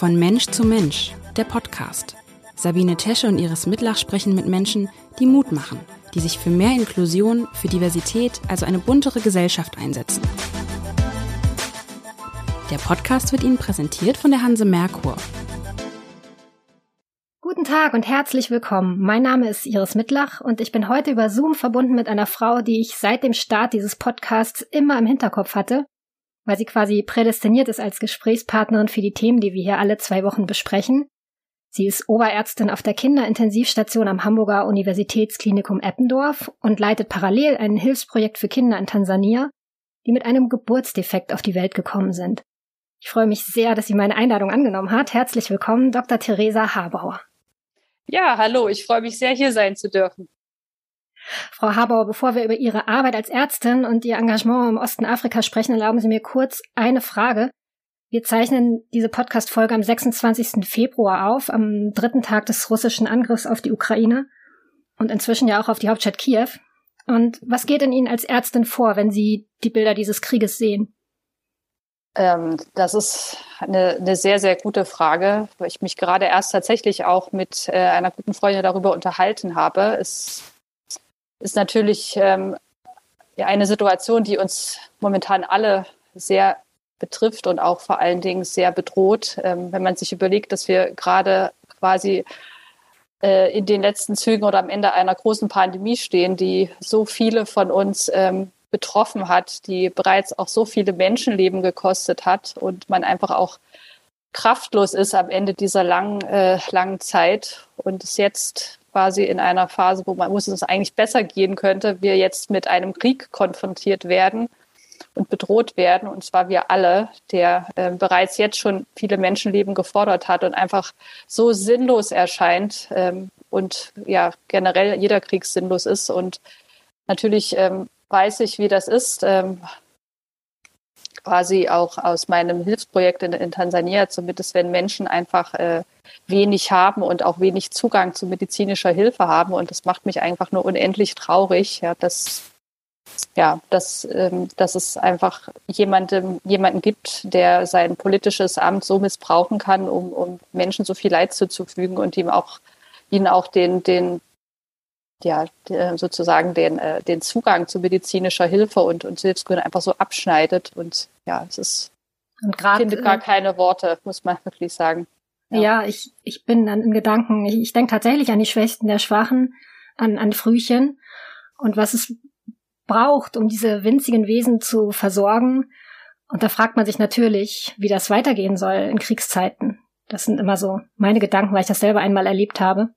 Von Mensch zu Mensch, der Podcast. Sabine Tesche und Iris Mitlach sprechen mit Menschen, die Mut machen, die sich für mehr Inklusion, für Diversität, also eine buntere Gesellschaft einsetzen. Der Podcast wird Ihnen präsentiert von der Hanse Merkur. Guten Tag und herzlich willkommen. Mein Name ist Iris Mitlach und ich bin heute über Zoom verbunden mit einer Frau, die ich seit dem Start dieses Podcasts immer im Hinterkopf hatte weil sie quasi prädestiniert ist als Gesprächspartnerin für die Themen, die wir hier alle zwei Wochen besprechen. Sie ist Oberärztin auf der Kinderintensivstation am Hamburger Universitätsklinikum Eppendorf und leitet parallel ein Hilfsprojekt für Kinder in Tansania, die mit einem Geburtsdefekt auf die Welt gekommen sind. Ich freue mich sehr, dass sie meine Einladung angenommen hat. Herzlich willkommen, Dr. Theresa Habauer. Ja, hallo, ich freue mich sehr, hier sein zu dürfen. Frau Habauer, bevor wir über Ihre Arbeit als Ärztin und Ihr Engagement im Osten Afrikas sprechen, erlauben Sie mir kurz eine Frage. Wir zeichnen diese Podcast-Folge am 26. Februar auf, am dritten Tag des russischen Angriffs auf die Ukraine und inzwischen ja auch auf die Hauptstadt Kiew. Und was geht in Ihnen als Ärztin vor, wenn Sie die Bilder dieses Krieges sehen? Ähm, das ist eine, eine, sehr, sehr gute Frage, weil ich mich gerade erst tatsächlich auch mit äh, einer guten Freundin darüber unterhalten habe. Es ist natürlich ähm, eine Situation, die uns momentan alle sehr betrifft und auch vor allen Dingen sehr bedroht, ähm, wenn man sich überlegt, dass wir gerade quasi äh, in den letzten Zügen oder am Ende einer großen Pandemie stehen, die so viele von uns ähm, betroffen hat, die bereits auch so viele Menschenleben gekostet hat und man einfach auch kraftlos ist am Ende dieser langen, äh, langen Zeit und es jetzt quasi in einer Phase, wo man, wo es eigentlich besser gehen könnte, wir jetzt mit einem Krieg konfrontiert werden und bedroht werden, und zwar wir alle, der äh, bereits jetzt schon viele Menschenleben gefordert hat und einfach so sinnlos erscheint ähm, und ja generell jeder Krieg sinnlos ist. Und natürlich ähm, weiß ich, wie das ist. Ähm, quasi auch aus meinem Hilfsprojekt in, in Tansania, zumindest wenn Menschen einfach äh, wenig haben und auch wenig Zugang zu medizinischer Hilfe haben. Und das macht mich einfach nur unendlich traurig, ja, dass, ja, dass, ähm, dass es einfach jemandem, jemanden gibt, der sein politisches Amt so missbrauchen kann, um, um Menschen so viel Leid zuzufügen und ihm auch, ihnen auch den, den, ja, sozusagen den, äh, den Zugang zu medizinischer Hilfe und, und Hilfsgründen einfach so abschneidet. Und ja, es ist, und grad, findet gar äh, keine Worte, muss man wirklich sagen. Ja, ja ich, ich bin dann in Gedanken, ich, ich denke tatsächlich an die Schwächsten der Schwachen, an, an Frühchen und was es braucht, um diese winzigen Wesen zu versorgen. Und da fragt man sich natürlich, wie das weitergehen soll in Kriegszeiten. Das sind immer so meine Gedanken, weil ich das selber einmal erlebt habe.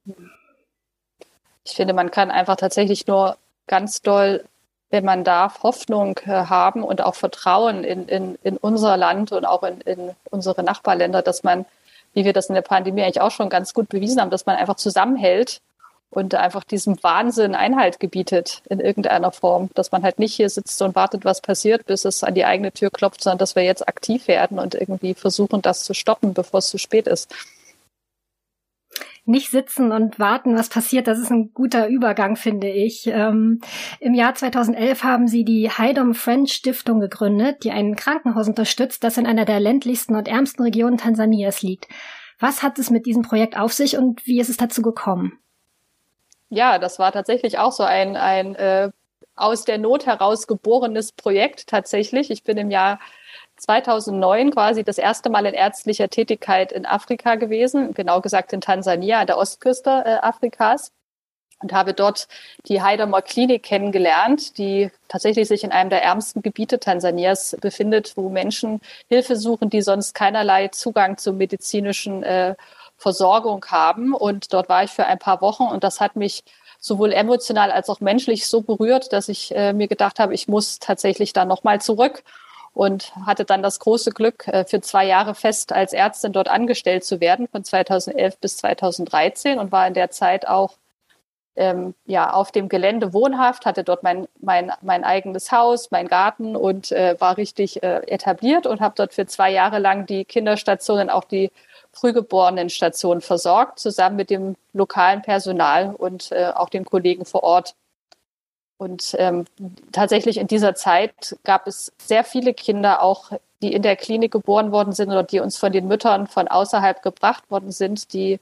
Ich finde, man kann einfach tatsächlich nur ganz doll, wenn man darf, Hoffnung äh, haben und auch Vertrauen in, in, in unser Land und auch in, in unsere Nachbarländer, dass man wie wir das in der Pandemie eigentlich auch schon ganz gut bewiesen haben, dass man einfach zusammenhält und einfach diesem Wahnsinn Einhalt gebietet in irgendeiner Form, dass man halt nicht hier sitzt und wartet, was passiert, bis es an die eigene Tür klopft, sondern dass wir jetzt aktiv werden und irgendwie versuchen, das zu stoppen, bevor es zu spät ist nicht sitzen und warten, was passiert. Das ist ein guter Übergang, finde ich. Ähm, Im Jahr 2011 haben sie die Haydom Friends Stiftung gegründet, die ein Krankenhaus unterstützt, das in einer der ländlichsten und ärmsten Regionen Tansanias liegt. Was hat es mit diesem Projekt auf sich und wie ist es dazu gekommen? Ja, das war tatsächlich auch so ein, ein äh, aus der Not heraus geborenes Projekt tatsächlich. Ich bin im Jahr 2009 quasi das erste Mal in ärztlicher Tätigkeit in Afrika gewesen, genau gesagt in Tansania, an der Ostküste äh, Afrikas und habe dort die Heidemer Klinik kennengelernt, die tatsächlich sich in einem der ärmsten Gebiete Tansanias befindet, wo Menschen Hilfe suchen, die sonst keinerlei Zugang zur medizinischen äh, Versorgung haben. Und dort war ich für ein paar Wochen und das hat mich sowohl emotional als auch menschlich so berührt, dass ich äh, mir gedacht habe, ich muss tatsächlich da nochmal zurück und hatte dann das große Glück, äh, für zwei Jahre fest als Ärztin dort angestellt zu werden, von 2011 bis 2013 und war in der Zeit auch ähm, ja, auf dem Gelände wohnhaft, hatte dort mein, mein, mein eigenes Haus, mein Garten und äh, war richtig äh, etabliert und habe dort für zwei Jahre lang die Kinderstationen, auch die Frühgeborenenstation versorgt, zusammen mit dem lokalen Personal und äh, auch den Kollegen vor Ort. Und ähm, tatsächlich in dieser Zeit gab es sehr viele Kinder auch, die in der Klinik geboren worden sind oder die uns von den Müttern von außerhalb gebracht worden sind, die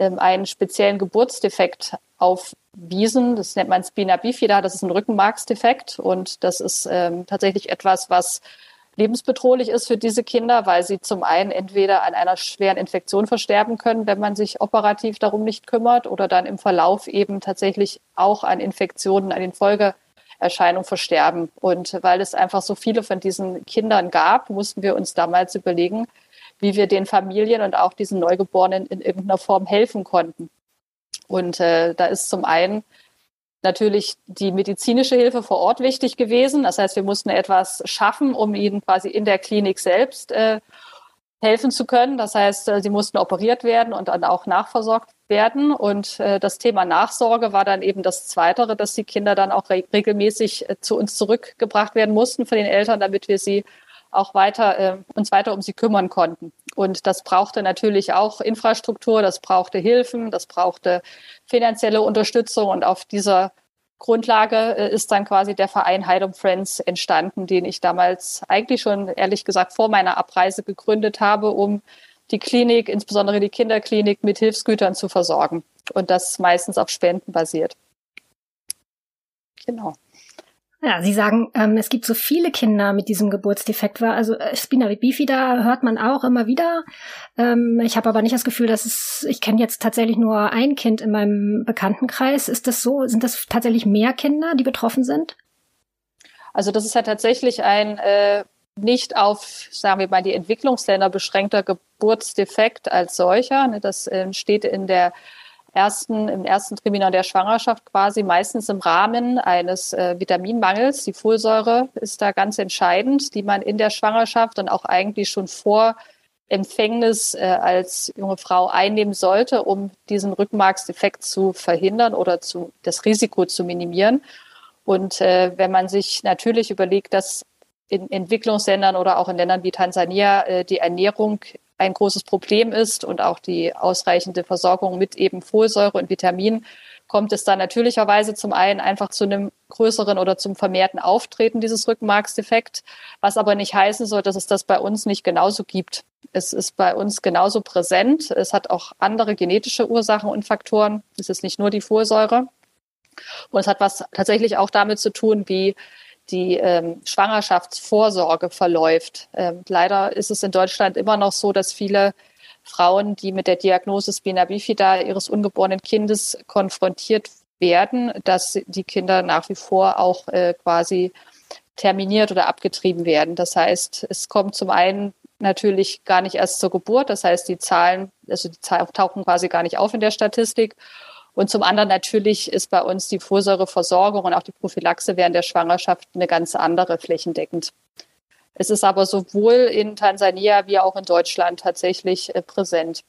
ähm, einen speziellen Geburtsdefekt aufwiesen. Das nennt man Spina bifida, das ist ein Rückenmarksdefekt und das ist ähm, tatsächlich etwas, was lebensbedrohlich ist für diese Kinder, weil sie zum einen entweder an einer schweren Infektion versterben können, wenn man sich operativ darum nicht kümmert, oder dann im Verlauf eben tatsächlich auch an Infektionen, an den Folgeerscheinungen versterben. Und weil es einfach so viele von diesen Kindern gab, mussten wir uns damals überlegen, wie wir den Familien und auch diesen Neugeborenen in irgendeiner Form helfen konnten. Und äh, da ist zum einen natürlich die medizinische Hilfe vor Ort wichtig gewesen. Das heißt, wir mussten etwas schaffen, um ihnen quasi in der Klinik selbst äh, helfen zu können. Das heißt, äh, sie mussten operiert werden und dann auch nachversorgt werden. Und äh, das Thema Nachsorge war dann eben das Zweitere, dass die Kinder dann auch re regelmäßig äh, zu uns zurückgebracht werden mussten von den Eltern, damit wir sie auch weiter äh, uns weiter um sie kümmern konnten. Und das brauchte natürlich auch Infrastruktur, das brauchte Hilfen, das brauchte finanzielle Unterstützung. Und auf dieser Grundlage äh, ist dann quasi der Verein Heidum Friends entstanden, den ich damals eigentlich schon, ehrlich gesagt, vor meiner Abreise gegründet habe, um die Klinik, insbesondere die Kinderklinik, mit Hilfsgütern zu versorgen. Und das meistens auf Spenden basiert. Genau. Ja, Sie sagen, ähm, es gibt so viele Kinder mit diesem Geburtsdefekt. War also äh, Spina bifida hört man auch immer wieder. Ähm, ich habe aber nicht das Gefühl, dass es. Ich kenne jetzt tatsächlich nur ein Kind in meinem Bekanntenkreis. Ist das so? Sind das tatsächlich mehr Kinder, die betroffen sind? Also das ist ja tatsächlich ein äh, nicht auf, sagen wir mal, die Entwicklungsländer beschränkter Geburtsdefekt als solcher. Ne, das äh, steht in der ersten, im ersten Trimester der Schwangerschaft quasi meistens im Rahmen eines äh, Vitaminmangels. Die Folsäure ist da ganz entscheidend, die man in der Schwangerschaft und auch eigentlich schon vor Empfängnis äh, als junge Frau einnehmen sollte, um diesen Rückenmarksdefekt zu verhindern oder zu, das Risiko zu minimieren. Und äh, wenn man sich natürlich überlegt, dass in Entwicklungsländern oder auch in Ländern wie Tansania äh, die Ernährung ein großes Problem ist und auch die ausreichende Versorgung mit eben Folsäure und Vitaminen, kommt es dann natürlicherweise zum einen einfach zu einem größeren oder zum vermehrten Auftreten dieses Rückenmarksdefekt, was aber nicht heißen soll, dass es das bei uns nicht genauso gibt. Es ist bei uns genauso präsent. Es hat auch andere genetische Ursachen und Faktoren. Es ist nicht nur die Folsäure. Und es hat was tatsächlich auch damit zu tun, wie die ähm, Schwangerschaftsvorsorge verläuft. Ähm, leider ist es in Deutschland immer noch so, dass viele Frauen, die mit der Diagnose Spina bifida ihres ungeborenen Kindes konfrontiert werden, dass die Kinder nach wie vor auch äh, quasi terminiert oder abgetrieben werden. Das heißt, es kommt zum einen natürlich gar nicht erst zur Geburt. Das heißt, die Zahlen, also die Zahlen tauchen quasi gar nicht auf in der Statistik. Und zum anderen natürlich ist bei uns die Vorsäureversorgung und auch die Prophylaxe während der Schwangerschaft eine ganz andere flächendeckend. Es ist aber sowohl in Tansania wie auch in Deutschland tatsächlich äh, präsent.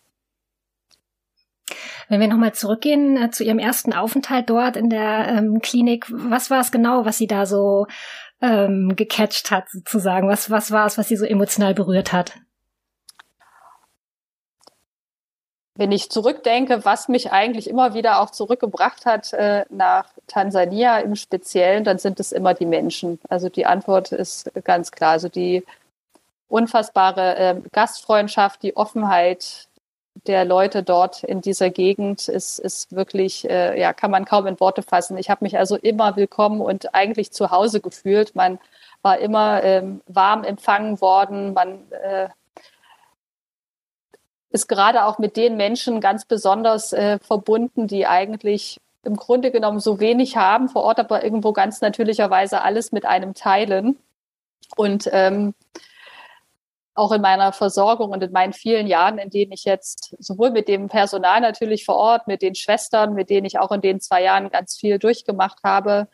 Wenn wir nochmal zurückgehen äh, zu Ihrem ersten Aufenthalt dort in der ähm, Klinik, was war es genau, was Sie da so ähm, gecatcht hat, sozusagen? Was, was war es, was Sie so emotional berührt hat? Wenn ich zurückdenke, was mich eigentlich immer wieder auch zurückgebracht hat äh, nach Tansania im Speziellen, dann sind es immer die Menschen. Also die Antwort ist ganz klar. Also die unfassbare äh, Gastfreundschaft, die Offenheit der Leute dort in dieser Gegend ist, ist wirklich, äh, ja, kann man kaum in Worte fassen. Ich habe mich also immer willkommen und eigentlich zu Hause gefühlt. Man war immer ähm, warm empfangen worden. Man äh, ist gerade auch mit den Menschen ganz besonders äh, verbunden, die eigentlich im Grunde genommen so wenig haben, vor Ort aber irgendwo ganz natürlicherweise alles mit einem teilen. Und ähm, auch in meiner Versorgung und in meinen vielen Jahren, in denen ich jetzt sowohl mit dem Personal natürlich vor Ort, mit den Schwestern, mit denen ich auch in den zwei Jahren ganz viel durchgemacht habe,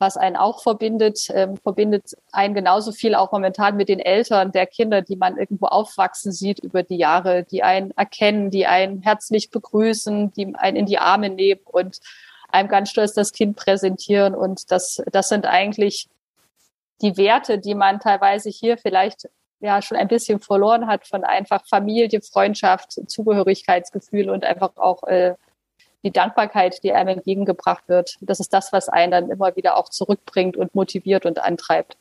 was einen auch verbindet, ähm, verbindet einen genauso viel auch momentan mit den Eltern der Kinder, die man irgendwo aufwachsen sieht über die Jahre, die einen erkennen, die einen herzlich begrüßen, die einen in die Arme nehmen und einem ganz stolz das Kind präsentieren. Und das, das sind eigentlich die Werte, die man teilweise hier vielleicht ja schon ein bisschen verloren hat von einfach Familie, Freundschaft, Zugehörigkeitsgefühl und einfach auch äh, die Dankbarkeit, die einem entgegengebracht wird, das ist das, was einen dann immer wieder auch zurückbringt und motiviert und antreibt.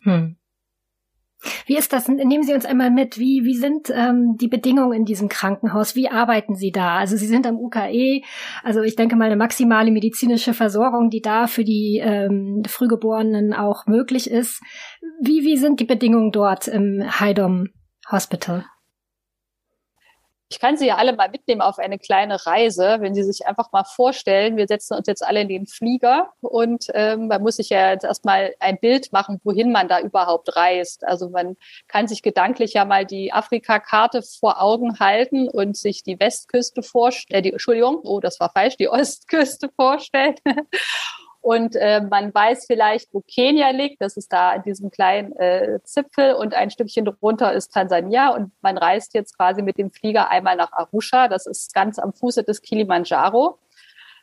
Hm. Wie ist das? Nehmen Sie uns einmal mit. Wie, wie sind ähm, die Bedingungen in diesem Krankenhaus? Wie arbeiten Sie da? Also Sie sind am UKE, also ich denke mal eine maximale medizinische Versorgung, die da für die ähm, Frühgeborenen auch möglich ist. Wie, wie sind die Bedingungen dort im Heidom Hospital? Ich kann Sie ja alle mal mitnehmen auf eine kleine Reise, wenn Sie sich einfach mal vorstellen, wir setzen uns jetzt alle in den Flieger und ähm, man muss sich ja jetzt erstmal ein Bild machen, wohin man da überhaupt reist. Also man kann sich gedanklich ja mal die Afrika-Karte vor Augen halten und sich die Westküste vorstellen, äh, die, Entschuldigung, oh, das war falsch, die Ostküste vorstellen. Und äh, man weiß vielleicht, wo Kenia liegt. Das ist da in diesem kleinen äh, Zipfel und ein Stückchen drunter ist Tansania. Und man reist jetzt quasi mit dem Flieger einmal nach Arusha. Das ist ganz am Fuße des Kilimanjaro.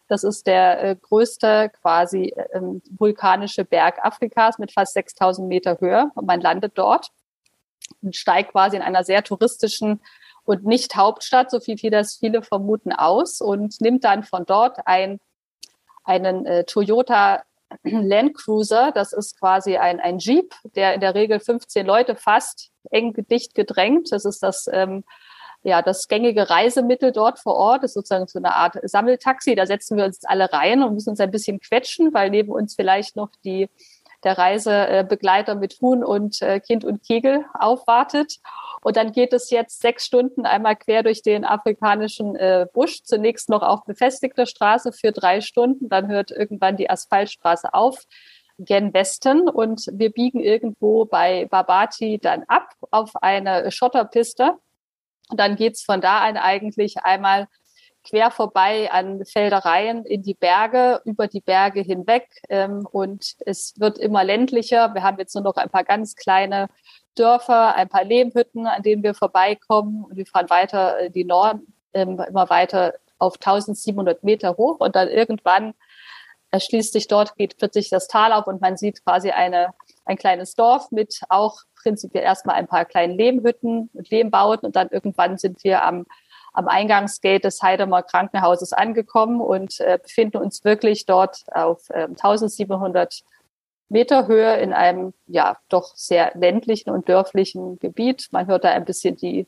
Das ist der äh, größte quasi äh, vulkanische Berg Afrikas mit fast 6000 Meter Höhe. Und man landet dort und steigt quasi in einer sehr touristischen und nicht Hauptstadt, so viel wie das viele vermuten, aus und nimmt dann von dort ein einen äh, Toyota Land Cruiser. Das ist quasi ein, ein Jeep, der in der Regel 15 Leute fasst, eng dicht gedrängt. Das ist das, ähm, ja, das gängige Reisemittel dort vor Ort. Das ist sozusagen so eine Art Sammeltaxi. Da setzen wir uns alle rein und müssen uns ein bisschen quetschen, weil neben uns vielleicht noch die der Reisebegleiter mit Huhn und äh, Kind und Kegel aufwartet. Und dann geht es jetzt sechs Stunden einmal quer durch den afrikanischen äh, Busch. Zunächst noch auf befestigter Straße für drei Stunden. Dann hört irgendwann die Asphaltstraße auf gen Westen und wir biegen irgendwo bei Babati dann ab auf eine Schotterpiste. Und dann geht's von da an eigentlich einmal quer vorbei an Feldereien in die Berge, über die Berge hinweg. Ähm, und es wird immer ländlicher. Wir haben jetzt nur noch ein paar ganz kleine Dörfer, ein paar Lehmhütten, an denen wir vorbeikommen. Und wir fahren weiter in die Norden, ähm, immer weiter auf 1700 Meter hoch. Und dann irgendwann erschließt sich dort, geht plötzlich das Tal auf und man sieht quasi eine, ein kleines Dorf mit auch prinzipiell erstmal ein paar kleinen Lehmhütten und Lehmbauten. Und dann irgendwann sind wir am am Eingangsgate des Heidemer Krankenhauses angekommen und äh, befinden uns wirklich dort auf äh, 1700 Meter Höhe in einem ja doch sehr ländlichen und dörflichen Gebiet. Man hört da ein bisschen die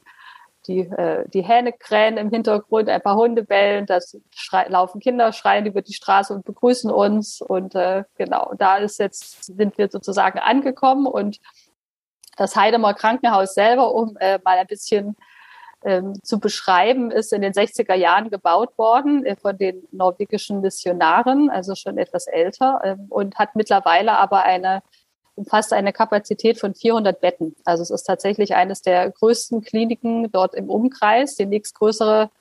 die, äh, die Hähne krähen im Hintergrund, ein paar Hunde bellen, da laufen Kinder, schreien über die Straße und begrüßen uns. Und äh, genau, da ist jetzt, sind wir sozusagen angekommen und das Heidemer Krankenhaus selber, um äh, mal ein bisschen ähm, zu beschreiben, ist in den 60er Jahren gebaut worden äh, von den norwegischen Missionaren, also schon etwas älter, ähm, und hat mittlerweile aber eine umfasst eine Kapazität von 400 Betten. Also es ist tatsächlich eines der größten Kliniken dort im Umkreis. Die nächstgrößere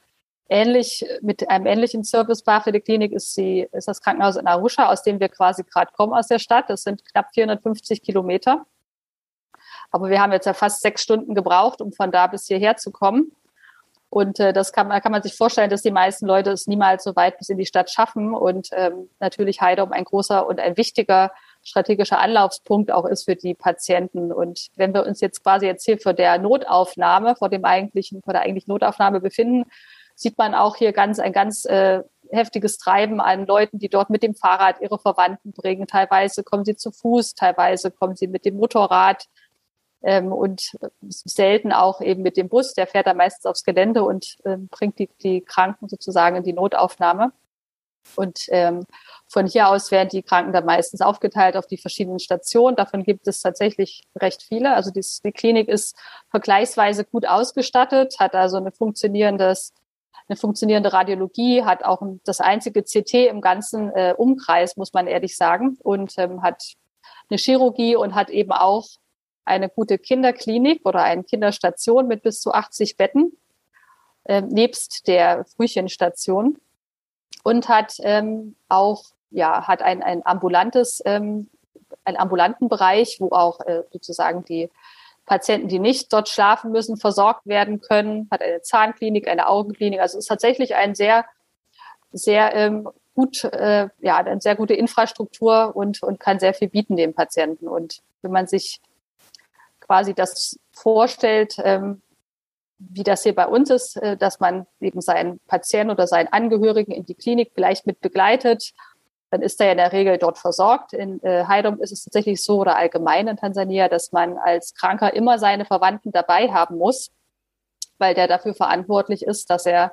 ähnlich mit einem ähnlichen Service behaftete Klinik ist die ist das Krankenhaus in Arusha, aus dem wir quasi gerade kommen aus der Stadt. Das sind knapp 450 Kilometer. Aber wir haben jetzt ja fast sechs Stunden gebraucht, um von da bis hierher zu kommen. Und äh, das kann man, kann man sich vorstellen, dass die meisten Leute es niemals so weit bis in die Stadt schaffen. Und ähm, natürlich Heidom ein großer und ein wichtiger strategischer Anlaufspunkt auch ist für die Patienten. Und wenn wir uns jetzt quasi jetzt hier vor der Notaufnahme, vor dem eigentlichen, vor der eigentlichen Notaufnahme befinden, sieht man auch hier ganz ein ganz äh, heftiges Treiben an Leuten, die dort mit dem Fahrrad ihre Verwandten bringen. Teilweise kommen sie zu Fuß, teilweise kommen sie mit dem Motorrad ähm, und selten auch eben mit dem Bus. Der fährt dann meistens aufs Gelände und ähm, bringt die, die Kranken sozusagen in die Notaufnahme. Und ähm, von hier aus werden die Kranken dann meistens aufgeteilt auf die verschiedenen Stationen. Davon gibt es tatsächlich recht viele. Also die, die Klinik ist vergleichsweise gut ausgestattet, hat also eine funktionierendes eine funktionierende Radiologie, hat auch das einzige CT im ganzen äh, Umkreis, muss man ehrlich sagen, und ähm, hat eine Chirurgie und hat eben auch eine gute Kinderklinik oder eine Kinderstation mit bis zu 80 Betten, äh, nebst der Frühchenstation und hat ähm, auch ja hat ein, ein ambulantes ähm, einen ambulanten Bereich, wo auch äh, sozusagen die Patienten, die nicht dort schlafen müssen, versorgt werden können, hat eine Zahnklinik, eine Augenklinik. Also es ist tatsächlich ein sehr, sehr ähm, gut, äh, ja, eine sehr gute Infrastruktur und, und kann sehr viel bieten den Patienten. Und wenn man sich quasi das vorstellt, ähm, wie das hier bei uns ist, äh, dass man eben seinen Patienten oder seinen Angehörigen in die Klinik vielleicht mit begleitet. Dann ist er ja in der Regel dort versorgt. In äh, Heidom ist es tatsächlich so oder allgemein in Tansania, dass man als Kranker immer seine Verwandten dabei haben muss, weil der dafür verantwortlich ist, dass er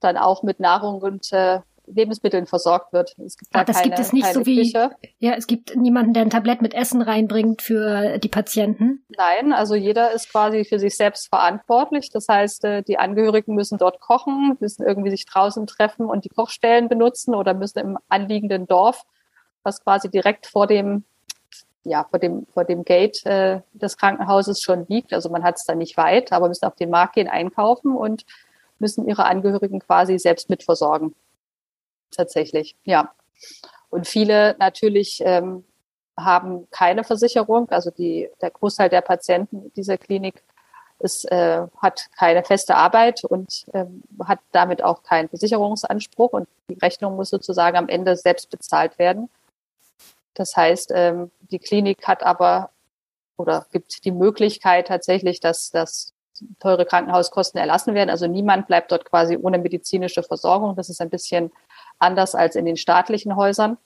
dann auch mit Nahrung und äh, Lebensmitteln versorgt wird. Es gibt ah, das keine, gibt es nicht so wie Küche. ja, es gibt niemanden, der ein Tablett mit Essen reinbringt für die Patienten. Nein, also jeder ist quasi für sich selbst verantwortlich. Das heißt, äh, die Angehörigen müssen dort kochen, müssen irgendwie sich draußen treffen und die Kochstellen benutzen oder müssen im anliegenden Dorf, was quasi direkt vor dem ja, vor dem, vor dem Gate äh, des Krankenhauses schon liegt. Also man hat es da nicht weit, aber müssen auf den Markt gehen, einkaufen und müssen ihre Angehörigen quasi selbst mitversorgen tatsächlich, ja. Und viele natürlich ähm, haben keine Versicherung. Also die, der Großteil der Patienten dieser Klinik ist, äh, hat keine feste Arbeit und ähm, hat damit auch keinen Versicherungsanspruch und die Rechnung muss sozusagen am Ende selbst bezahlt werden. Das heißt, ähm, die Klinik hat aber oder gibt die Möglichkeit tatsächlich, dass, dass teure Krankenhauskosten erlassen werden. Also niemand bleibt dort quasi ohne medizinische Versorgung. Das ist ein bisschen anders als in den staatlichen Häusern,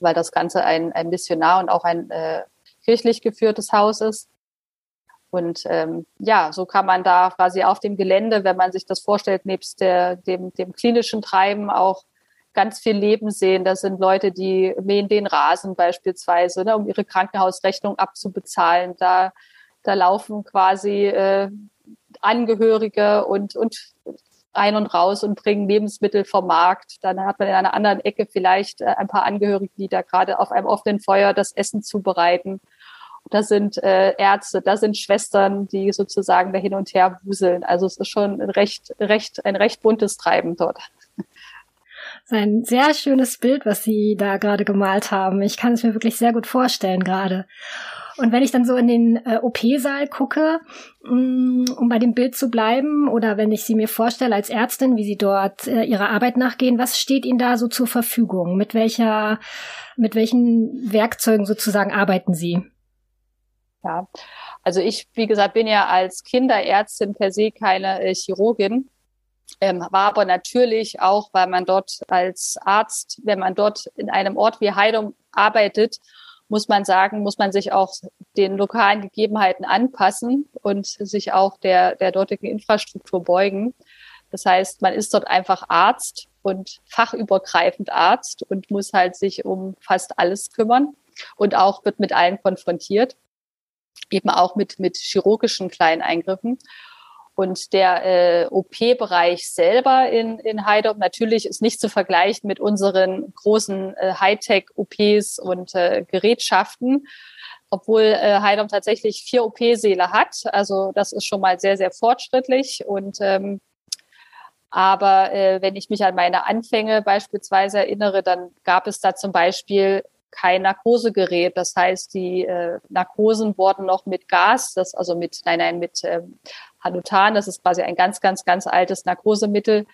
weil das Ganze ein, ein Missionar und auch ein äh, kirchlich geführtes Haus ist. Und ähm, ja, so kann man da quasi auf dem Gelände, wenn man sich das vorstellt, nebst der, dem, dem klinischen Treiben auch ganz viel Leben sehen. Das sind Leute, die mähen den Rasen beispielsweise, ne, um ihre Krankenhausrechnung abzubezahlen. Da, da laufen quasi äh, Angehörige und, und rein und raus und bringen Lebensmittel vom Markt. Dann hat man in einer anderen Ecke vielleicht äh, ein paar Angehörige, die da gerade auf einem offenen Feuer das Essen zubereiten. Da sind äh, Ärzte, da sind Schwestern, die sozusagen da hin und her wuseln. Also es ist schon ein recht, recht, ein recht buntes Treiben dort. Das ist ein sehr schönes Bild, was Sie da gerade gemalt haben. Ich kann es mir wirklich sehr gut vorstellen gerade. Und wenn ich dann so in den äh, OP-Saal gucke, mh, mm, um bei dem Bild zu bleiben, oder wenn ich sie mir vorstelle als Ärztin, wie sie dort äh, ihrer Arbeit nachgehen, was steht Ihnen da so zur Verfügung? Mit welcher, mit welchen Werkzeugen sozusagen arbeiten Sie? Ja, also ich, wie gesagt, bin ja als Kinderärztin per se keine äh, Chirurgin. Ähm, war aber natürlich auch, weil man dort als Arzt, wenn man dort in einem Ort wie Heidum arbeitet, muss man sagen, muss man sich auch den lokalen Gegebenheiten anpassen und sich auch der, der dortigen Infrastruktur beugen. Das heißt, man ist dort einfach Arzt und fachübergreifend Arzt und muss halt sich um fast alles kümmern und auch wird mit allen konfrontiert, eben auch mit, mit chirurgischen kleinen Eingriffen. Und der äh, OP-Bereich selber in, in Heidorf natürlich ist nicht zu vergleichen mit unseren großen äh, Hightech-OPs und äh, Gerätschaften, obwohl äh, Heidorf tatsächlich vier OP-Säle hat. Also das ist schon mal sehr, sehr fortschrittlich. Und ähm, aber äh, wenn ich mich an meine Anfänge beispielsweise erinnere, dann gab es da zum Beispiel kein Narkosegerät. Das heißt, die äh, Narkosen wurden noch mit Gas, das also mit, nein, nein, mit ähm, Hanutan, das ist quasi ein ganz, ganz, ganz altes Narkosemittel,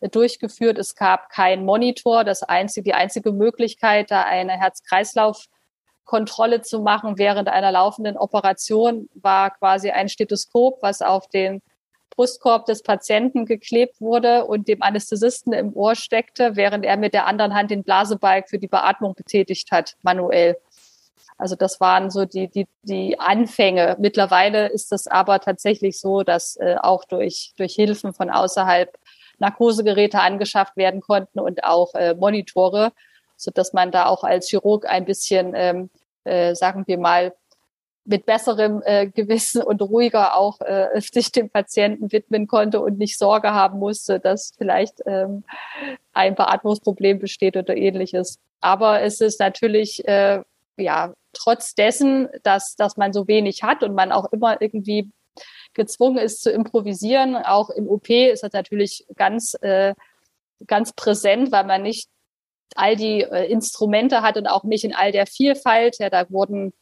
äh, durchgeführt. Es gab keinen Monitor. Das einzige, die einzige Möglichkeit, da eine Herz-Kreislauf-Kontrolle zu machen während einer laufenden Operation, war quasi ein Stethoskop, was auf den Brustkorb des Patienten geklebt wurde und dem Anästhesisten im Ohr steckte, während er mit der anderen Hand den Blasebalg für die Beatmung betätigt hat, manuell. Also das waren so die, die, die Anfänge. Mittlerweile ist es aber tatsächlich so, dass äh, auch durch, durch Hilfen von außerhalb Narkosegeräte angeschafft werden konnten und auch äh, Monitore, so dass man da auch als Chirurg ein bisschen, ähm, äh, sagen wir mal, mit besserem äh, Gewissen und ruhiger auch äh, sich dem Patienten widmen konnte und nicht Sorge haben musste, dass vielleicht ähm, ein Beatmungsproblem besteht oder ähnliches. Aber es ist natürlich äh, ja trotz dessen, dass dass man so wenig hat und man auch immer irgendwie gezwungen ist zu improvisieren. Auch im OP ist das natürlich ganz äh, ganz präsent, weil man nicht all die äh, Instrumente hat und auch nicht in all der Vielfalt. Ja, da wurden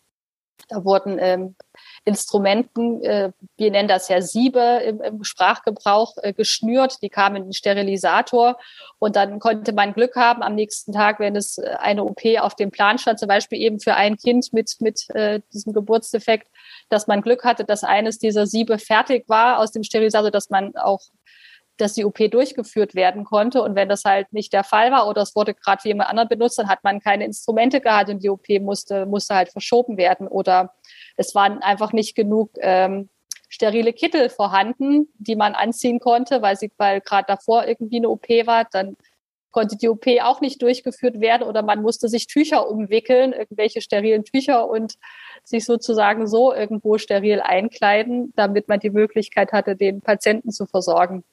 Da wurden ähm, Instrumenten, äh, wir nennen das ja Siebe im, im Sprachgebrauch, äh, geschnürt. Die kamen in den Sterilisator und dann konnte man Glück haben am nächsten Tag, wenn es äh, eine OP auf dem Plan stand, zum Beispiel eben für ein Kind mit, mit äh, diesem Geburtsdefekt, dass man Glück hatte, dass eines dieser Siebe fertig war aus dem Sterilisator, dass man auch dass die OP durchgeführt werden konnte. Und wenn das halt nicht der Fall war oder es wurde gerade für jemand anderen benutzt, dann hat man keine Instrumente gehabt und die OP musste, musste halt verschoben werden. Oder es waren einfach nicht genug ähm, sterile Kittel vorhanden, die man anziehen konnte, weil sie, weil gerade davor irgendwie eine OP war, dann konnte die OP auch nicht durchgeführt werden oder man musste sich Tücher umwickeln, irgendwelche sterilen Tücher und sich sozusagen so irgendwo steril einkleiden, damit man die Möglichkeit hatte, den Patienten zu versorgen.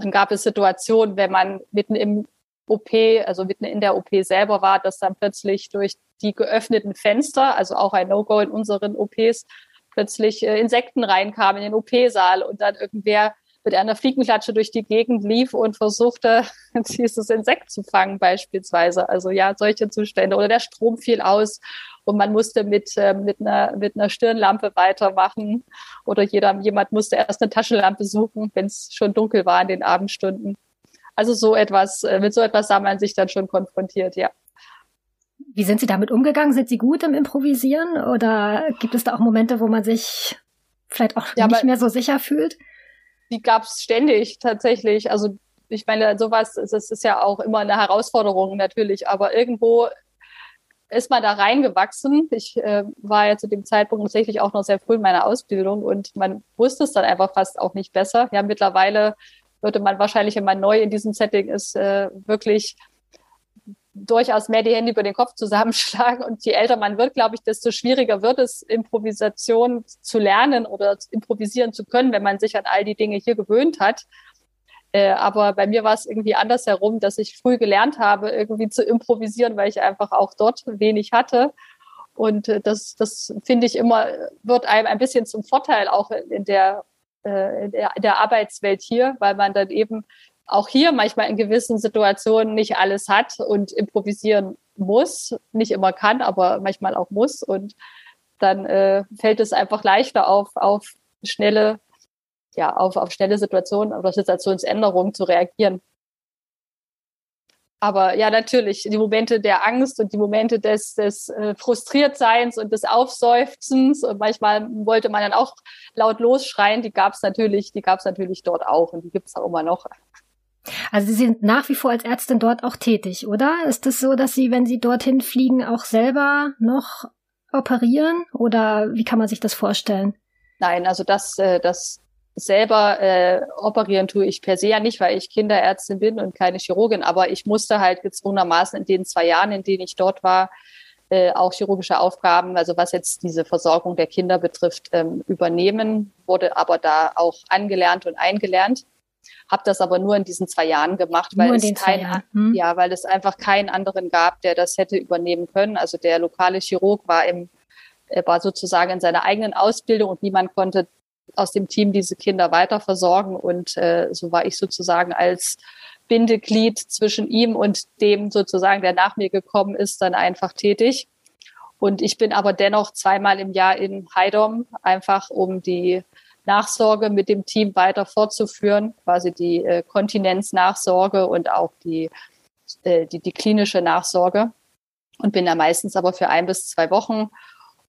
Dann gab es Situationen, wenn man mitten im OP, also mitten in der OP selber war, dass dann plötzlich durch die geöffneten Fenster, also auch ein No-Go in unseren OPs, plötzlich äh, Insekten reinkamen in den OP-Saal und dann irgendwer mit einer Fliegenklatsche durch die Gegend lief und versuchte, dieses Insekt zu fangen beispielsweise. Also ja, solche Zustände. Oder der Strom fiel aus und man musste mit, äh, mit, einer, mit einer Stirnlampe weitermachen. Oder jeder, jemand musste erst eine Taschenlampe suchen, wenn es schon dunkel war in den Abendstunden. Also so etwas, äh, mit so etwas sah man sich dann schon konfrontiert, ja. Wie sind Sie damit umgegangen? Sind Sie gut im Improvisieren oder gibt es da auch Momente, wo man sich vielleicht auch ja, nicht mehr so sicher fühlt? Die gab es ständig tatsächlich. Also ich meine, sowas, das ist ja auch immer eine Herausforderung natürlich, aber irgendwo ist man da reingewachsen. Ich äh, war ja zu dem Zeitpunkt tatsächlich auch noch sehr früh in meiner Ausbildung und man wusste es dann einfach fast auch nicht besser. Ja, mittlerweile würde man wahrscheinlich, wenn man neu in diesem Setting ist, äh, wirklich durchaus mehr die Hände über den Kopf zusammenschlagen. Und je älter man wird, glaube ich, desto schwieriger wird es, Improvisation zu lernen oder improvisieren zu können, wenn man sich an all die Dinge hier gewöhnt hat. Äh, aber bei mir war es irgendwie andersherum, dass ich früh gelernt habe, irgendwie zu improvisieren, weil ich einfach auch dort wenig hatte. Und äh, das, das finde ich immer, wird einem ein bisschen zum Vorteil auch in der, äh, in der, in der Arbeitswelt hier, weil man dann eben auch hier manchmal in gewissen Situationen nicht alles hat und improvisieren muss, nicht immer kann, aber manchmal auch muss. Und dann äh, fällt es einfach leichter auf, auf schnelle, ja, auf, auf schnelle Situationen oder Situationsänderungen zu reagieren. Aber ja, natürlich, die Momente der Angst und die Momente des, des äh, Frustriertseins und des Aufseufzens und manchmal wollte man dann auch laut losschreien, die gab es natürlich, die gab es natürlich dort auch und die gibt es auch immer noch. Also Sie sind nach wie vor als Ärztin dort auch tätig, oder? Ist es das so, dass Sie, wenn Sie dorthin fliegen, auch selber noch operieren? Oder wie kann man sich das vorstellen? Nein, also das, äh, das selber äh, operieren tue ich per se ja nicht, weil ich Kinderärztin bin und keine Chirurgin. Aber ich musste halt gezwungenermaßen in den zwei Jahren, in denen ich dort war, äh, auch chirurgische Aufgaben, also was jetzt diese Versorgung der Kinder betrifft, ähm, übernehmen, wurde aber da auch angelernt und eingelernt habe das aber nur in diesen zwei Jahren gemacht, weil es kein, hm. ja, weil es einfach keinen anderen gab, der das hätte übernehmen können. Also der lokale Chirurg war im, er war sozusagen in seiner eigenen Ausbildung und niemand konnte aus dem Team diese Kinder weiter versorgen und äh, so war ich sozusagen als Bindeglied zwischen ihm und dem sozusagen, der nach mir gekommen ist, dann einfach tätig. Und ich bin aber dennoch zweimal im Jahr in Heidom, einfach um die Nachsorge mit dem Team weiter fortzuführen, quasi die äh, Kontinenznachsorge und auch die, äh, die, die klinische Nachsorge. Und bin da meistens aber für ein bis zwei Wochen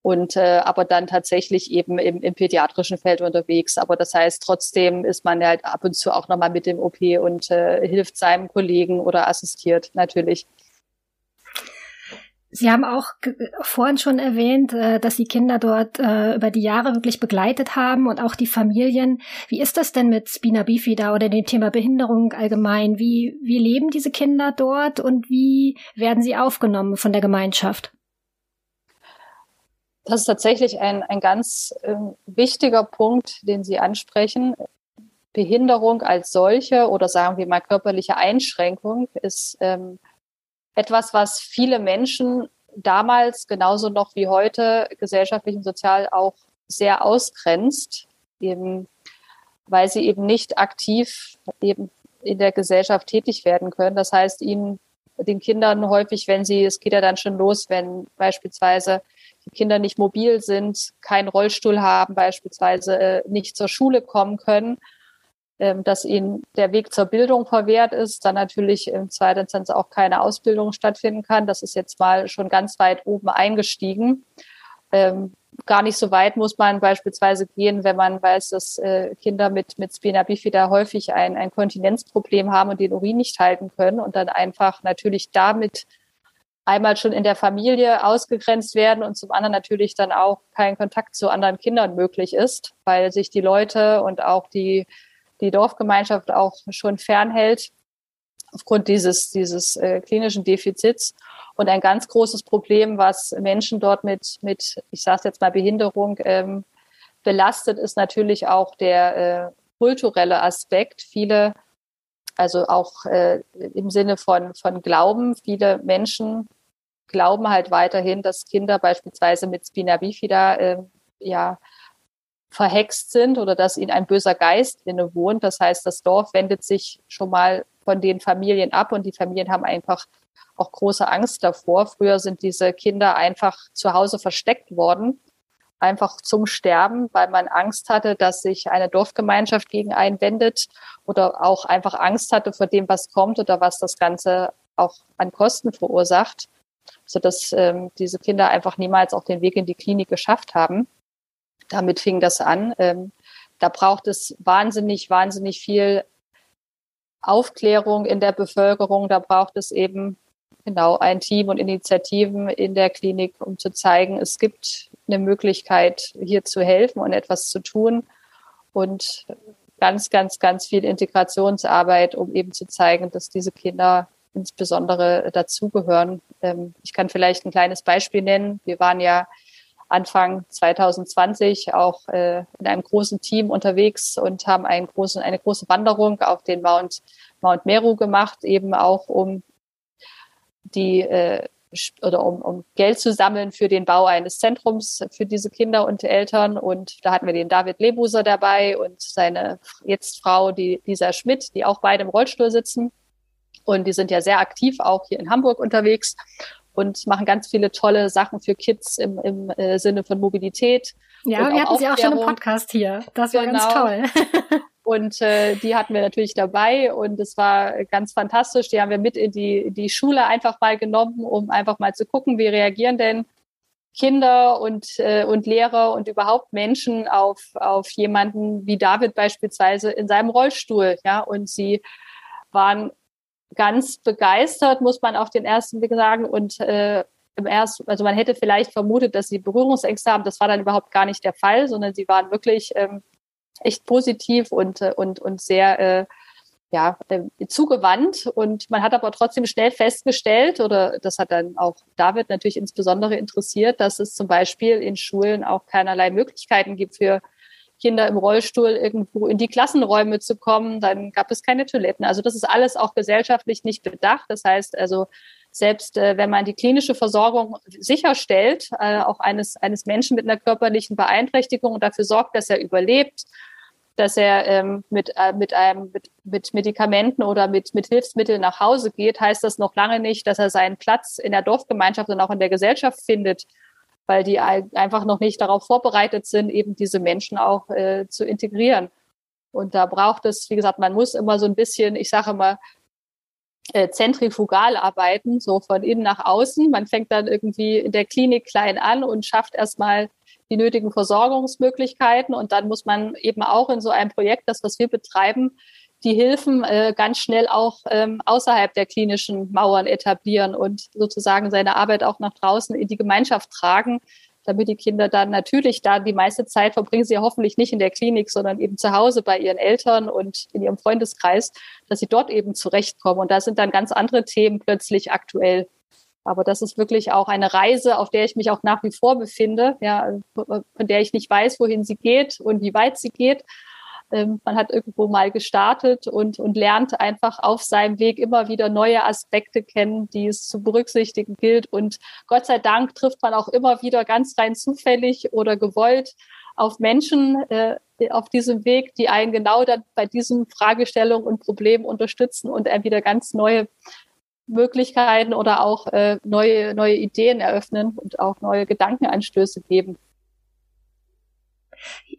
und äh, aber dann tatsächlich eben im, im pädiatrischen Feld unterwegs. Aber das heißt, trotzdem ist man halt ab und zu auch nochmal mit dem OP und äh, hilft seinem Kollegen oder assistiert natürlich. Sie haben auch vorhin schon erwähnt, äh, dass Sie Kinder dort äh, über die Jahre wirklich begleitet haben und auch die Familien. Wie ist das denn mit Spina Bifida oder dem Thema Behinderung allgemein? Wie, wie leben diese Kinder dort und wie werden sie aufgenommen von der Gemeinschaft? Das ist tatsächlich ein, ein ganz äh, wichtiger Punkt, den Sie ansprechen. Behinderung als solche oder sagen wir mal körperliche Einschränkung ist ähm, etwas, was viele Menschen damals genauso noch wie heute gesellschaftlich und sozial auch sehr ausgrenzt, eben weil sie eben nicht aktiv eben in der Gesellschaft tätig werden können. Das heißt, ihnen den Kindern häufig, wenn sie, es geht ja dann schon los, wenn beispielsweise die Kinder nicht mobil sind, keinen Rollstuhl haben, beispielsweise äh, nicht zur Schule kommen können, dass ihnen der Weg zur Bildung verwehrt ist, dann natürlich im zweiten Instanz auch keine Ausbildung stattfinden kann. Das ist jetzt mal schon ganz weit oben eingestiegen. Ähm, gar nicht so weit muss man beispielsweise gehen, wenn man weiß, dass äh, Kinder mit, mit Spina bifida häufig ein, ein Kontinenzproblem haben und den Urin nicht halten können und dann einfach natürlich damit einmal schon in der Familie ausgegrenzt werden und zum anderen natürlich dann auch kein Kontakt zu anderen Kindern möglich ist, weil sich die Leute und auch die, die Dorfgemeinschaft auch schon fernhält aufgrund dieses, dieses äh, klinischen Defizits. Und ein ganz großes Problem, was Menschen dort mit, mit ich sage jetzt mal Behinderung ähm, belastet, ist natürlich auch der äh, kulturelle Aspekt. Viele, also auch äh, im Sinne von, von Glauben, viele Menschen glauben halt weiterhin, dass Kinder beispielsweise mit Spina bifida äh, ja verhext sind oder dass ihnen ein böser Geist inne wohnt. Das heißt, das Dorf wendet sich schon mal von den Familien ab und die Familien haben einfach auch große Angst davor. Früher sind diese Kinder einfach zu Hause versteckt worden, einfach zum Sterben, weil man Angst hatte, dass sich eine Dorfgemeinschaft gegen einen wendet oder auch einfach Angst hatte vor dem, was kommt oder was das Ganze auch an Kosten verursacht, sodass ähm, diese Kinder einfach niemals auch den Weg in die Klinik geschafft haben. Damit fing das an. Ähm, da braucht es wahnsinnig, wahnsinnig viel Aufklärung in der Bevölkerung. Da braucht es eben genau ein Team und Initiativen in der Klinik, um zu zeigen, es gibt eine Möglichkeit, hier zu helfen und etwas zu tun. Und ganz, ganz, ganz viel Integrationsarbeit, um eben zu zeigen, dass diese Kinder insbesondere dazugehören. Ähm, ich kann vielleicht ein kleines Beispiel nennen. Wir waren ja Anfang 2020 auch äh, in einem großen Team unterwegs und haben einen großen, eine große Wanderung auf den Mount, Mount Meru gemacht, eben auch um die äh, oder um, um Geld zu sammeln für den Bau eines Zentrums für diese Kinder und Eltern. Und da hatten wir den David Lebuser dabei und seine jetzt Frau, die Lisa Schmidt, die auch beide im Rollstuhl sitzen. Und die sind ja sehr aktiv auch hier in Hamburg unterwegs und machen ganz viele tolle Sachen für Kids im, im äh, Sinne von Mobilität. Ja, wir hatten sie auch schon im Podcast hier. Das war genau. ganz toll. Und äh, die hatten wir natürlich dabei und es war ganz fantastisch. Die haben wir mit in die, die Schule einfach mal genommen, um einfach mal zu gucken, wie reagieren denn Kinder und, äh, und Lehrer und überhaupt Menschen auf, auf jemanden wie David beispielsweise in seinem Rollstuhl. Ja, und sie waren ganz begeistert, muss man auf den ersten Blick sagen. Und äh, im ersten, also man hätte vielleicht vermutet, dass sie Berührungsängste haben. Das war dann überhaupt gar nicht der Fall, sondern sie waren wirklich ähm, echt positiv und, äh, und, und sehr äh, ja, äh, zugewandt. Und man hat aber trotzdem schnell festgestellt, oder das hat dann auch David natürlich insbesondere interessiert, dass es zum Beispiel in Schulen auch keinerlei Möglichkeiten gibt für Kinder im Rollstuhl irgendwo in die Klassenräume zu kommen. Dann gab es keine Toiletten. Also das ist alles auch gesellschaftlich nicht bedacht. Das heißt also, selbst äh, wenn man die klinische Versorgung sicherstellt, äh, auch eines, eines Menschen mit einer körperlichen Beeinträchtigung und dafür sorgt, dass er überlebt, dass er ähm, mit, äh, mit, einem, mit, mit Medikamenten oder mit, mit Hilfsmitteln nach Hause geht, heißt das noch lange nicht, dass er seinen Platz in der Dorfgemeinschaft und auch in der Gesellschaft findet, weil die einfach noch nicht darauf vorbereitet sind, eben diese Menschen auch äh, zu integrieren. Und da braucht es, wie gesagt, man muss immer so ein bisschen, ich sage immer, äh, zentrifugal arbeiten, so von innen nach außen. Man fängt dann irgendwie in der Klinik klein an und schafft erstmal die nötigen Versorgungsmöglichkeiten. Und dann muss man eben auch in so einem Projekt, das was wir betreiben, die Hilfen äh, ganz schnell auch ähm, außerhalb der klinischen Mauern etablieren und sozusagen seine Arbeit auch nach draußen in die Gemeinschaft tragen, damit die Kinder dann natürlich da die meiste Zeit verbringen sie ja hoffentlich nicht in der Klinik, sondern eben zu Hause bei ihren Eltern und in ihrem Freundeskreis, dass sie dort eben zurechtkommen. Und da sind dann ganz andere Themen plötzlich aktuell. Aber das ist wirklich auch eine Reise, auf der ich mich auch nach wie vor befinde, ja, von der ich nicht weiß, wohin sie geht und wie weit sie geht. Ähm, man hat irgendwo mal gestartet und, und lernt einfach auf seinem Weg immer wieder neue Aspekte kennen, die es zu berücksichtigen gilt. Und Gott sei Dank trifft man auch immer wieder ganz rein zufällig oder gewollt auf Menschen äh, auf diesem Weg, die einen genau dann bei diesen Fragestellungen und Problemen unterstützen und er wieder ganz neue Möglichkeiten oder auch äh, neue, neue Ideen eröffnen und auch neue Gedankenanstöße geben.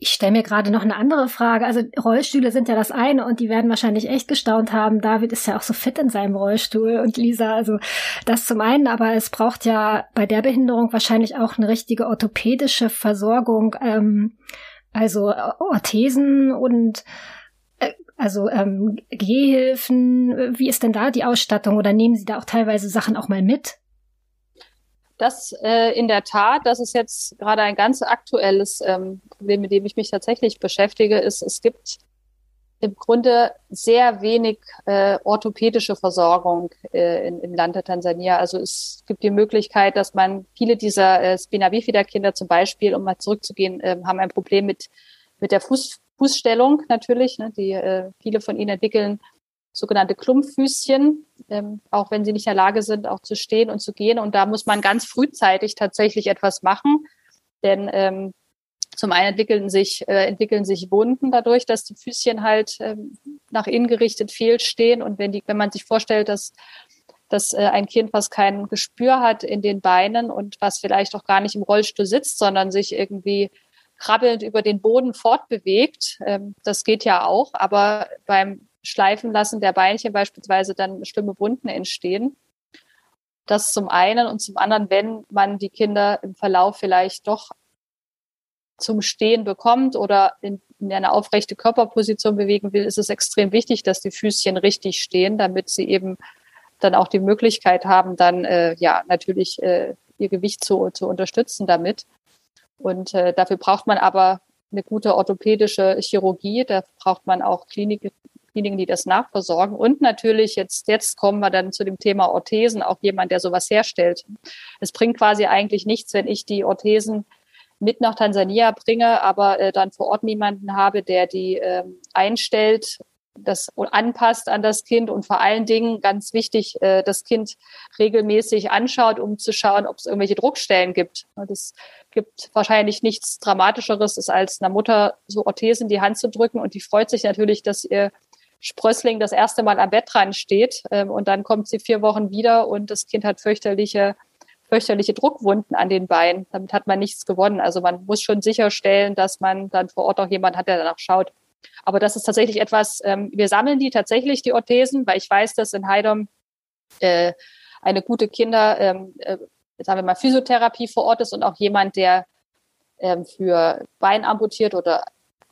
Ich stelle mir gerade noch eine andere Frage. Also Rollstühle sind ja das eine und die werden wahrscheinlich echt gestaunt haben. David ist ja auch so fit in seinem Rollstuhl und Lisa, also das zum einen, aber es braucht ja bei der Behinderung wahrscheinlich auch eine richtige orthopädische Versorgung, ähm, also Orthesen und äh, also ähm, Gehhilfen. Wie ist denn da die Ausstattung oder nehmen Sie da auch teilweise Sachen auch mal mit? Das äh, in der Tat, das ist jetzt gerade ein ganz aktuelles ähm, Problem, mit dem ich mich tatsächlich beschäftige, ist, es gibt im Grunde sehr wenig äh, orthopädische Versorgung äh, in, im Land der Tansania. Also es gibt die Möglichkeit, dass man viele dieser äh, Spina bifida Kinder zum Beispiel, um mal zurückzugehen, äh, haben ein Problem mit mit der Fuß, Fußstellung natürlich. Ne? Die äh, viele von ihnen entwickeln sogenannte Klumpfüßchen, ähm, auch wenn sie nicht in der Lage sind, auch zu stehen und zu gehen. Und da muss man ganz frühzeitig tatsächlich etwas machen, denn ähm, zum einen entwickeln sich, äh, entwickeln sich Wunden dadurch, dass die Füßchen halt ähm, nach innen gerichtet fehlstehen. Und wenn, die, wenn man sich vorstellt, dass, dass äh, ein Kind, was kein Gespür hat in den Beinen und was vielleicht auch gar nicht im Rollstuhl sitzt, sondern sich irgendwie krabbelnd über den Boden fortbewegt, ähm, das geht ja auch, aber beim Schleifen lassen der Beinchen beispielsweise dann schlimme Wunden entstehen. Das zum einen und zum anderen, wenn man die Kinder im Verlauf vielleicht doch zum Stehen bekommt oder in, in eine aufrechte Körperposition bewegen will, ist es extrem wichtig, dass die Füßchen richtig stehen, damit sie eben dann auch die Möglichkeit haben, dann äh, ja natürlich äh, ihr Gewicht zu, zu unterstützen damit. Und äh, dafür braucht man aber eine gute orthopädische Chirurgie, da braucht man auch Klinik, diejenigen, die das nachversorgen. Und natürlich, jetzt, jetzt kommen wir dann zu dem Thema Orthesen, auch jemand, der sowas herstellt. Es bringt quasi eigentlich nichts, wenn ich die Orthesen mit nach Tansania bringe, aber äh, dann vor Ort niemanden habe, der die äh, einstellt, das anpasst an das Kind und vor allen Dingen ganz wichtig, äh, das Kind regelmäßig anschaut, um zu schauen, ob es irgendwelche Druckstellen gibt. Das gibt wahrscheinlich nichts Dramatischeres, als einer Mutter so Orthesen in die Hand zu drücken und die freut sich natürlich, dass ihr Sprössling das erste Mal am Bett dran steht ähm, und dann kommt sie vier Wochen wieder und das Kind hat fürchterliche fürchterliche Druckwunden an den Beinen. Damit hat man nichts gewonnen. Also man muss schon sicherstellen, dass man dann vor Ort auch jemand hat, der danach schaut. Aber das ist tatsächlich etwas, ähm, wir sammeln die tatsächlich, die Orthesen, weil ich weiß, dass in Heidom äh, eine gute Kinder, ähm, äh, sagen wir mal, Physiotherapie vor Ort ist und auch jemand, der ähm, für Bein amputiert oder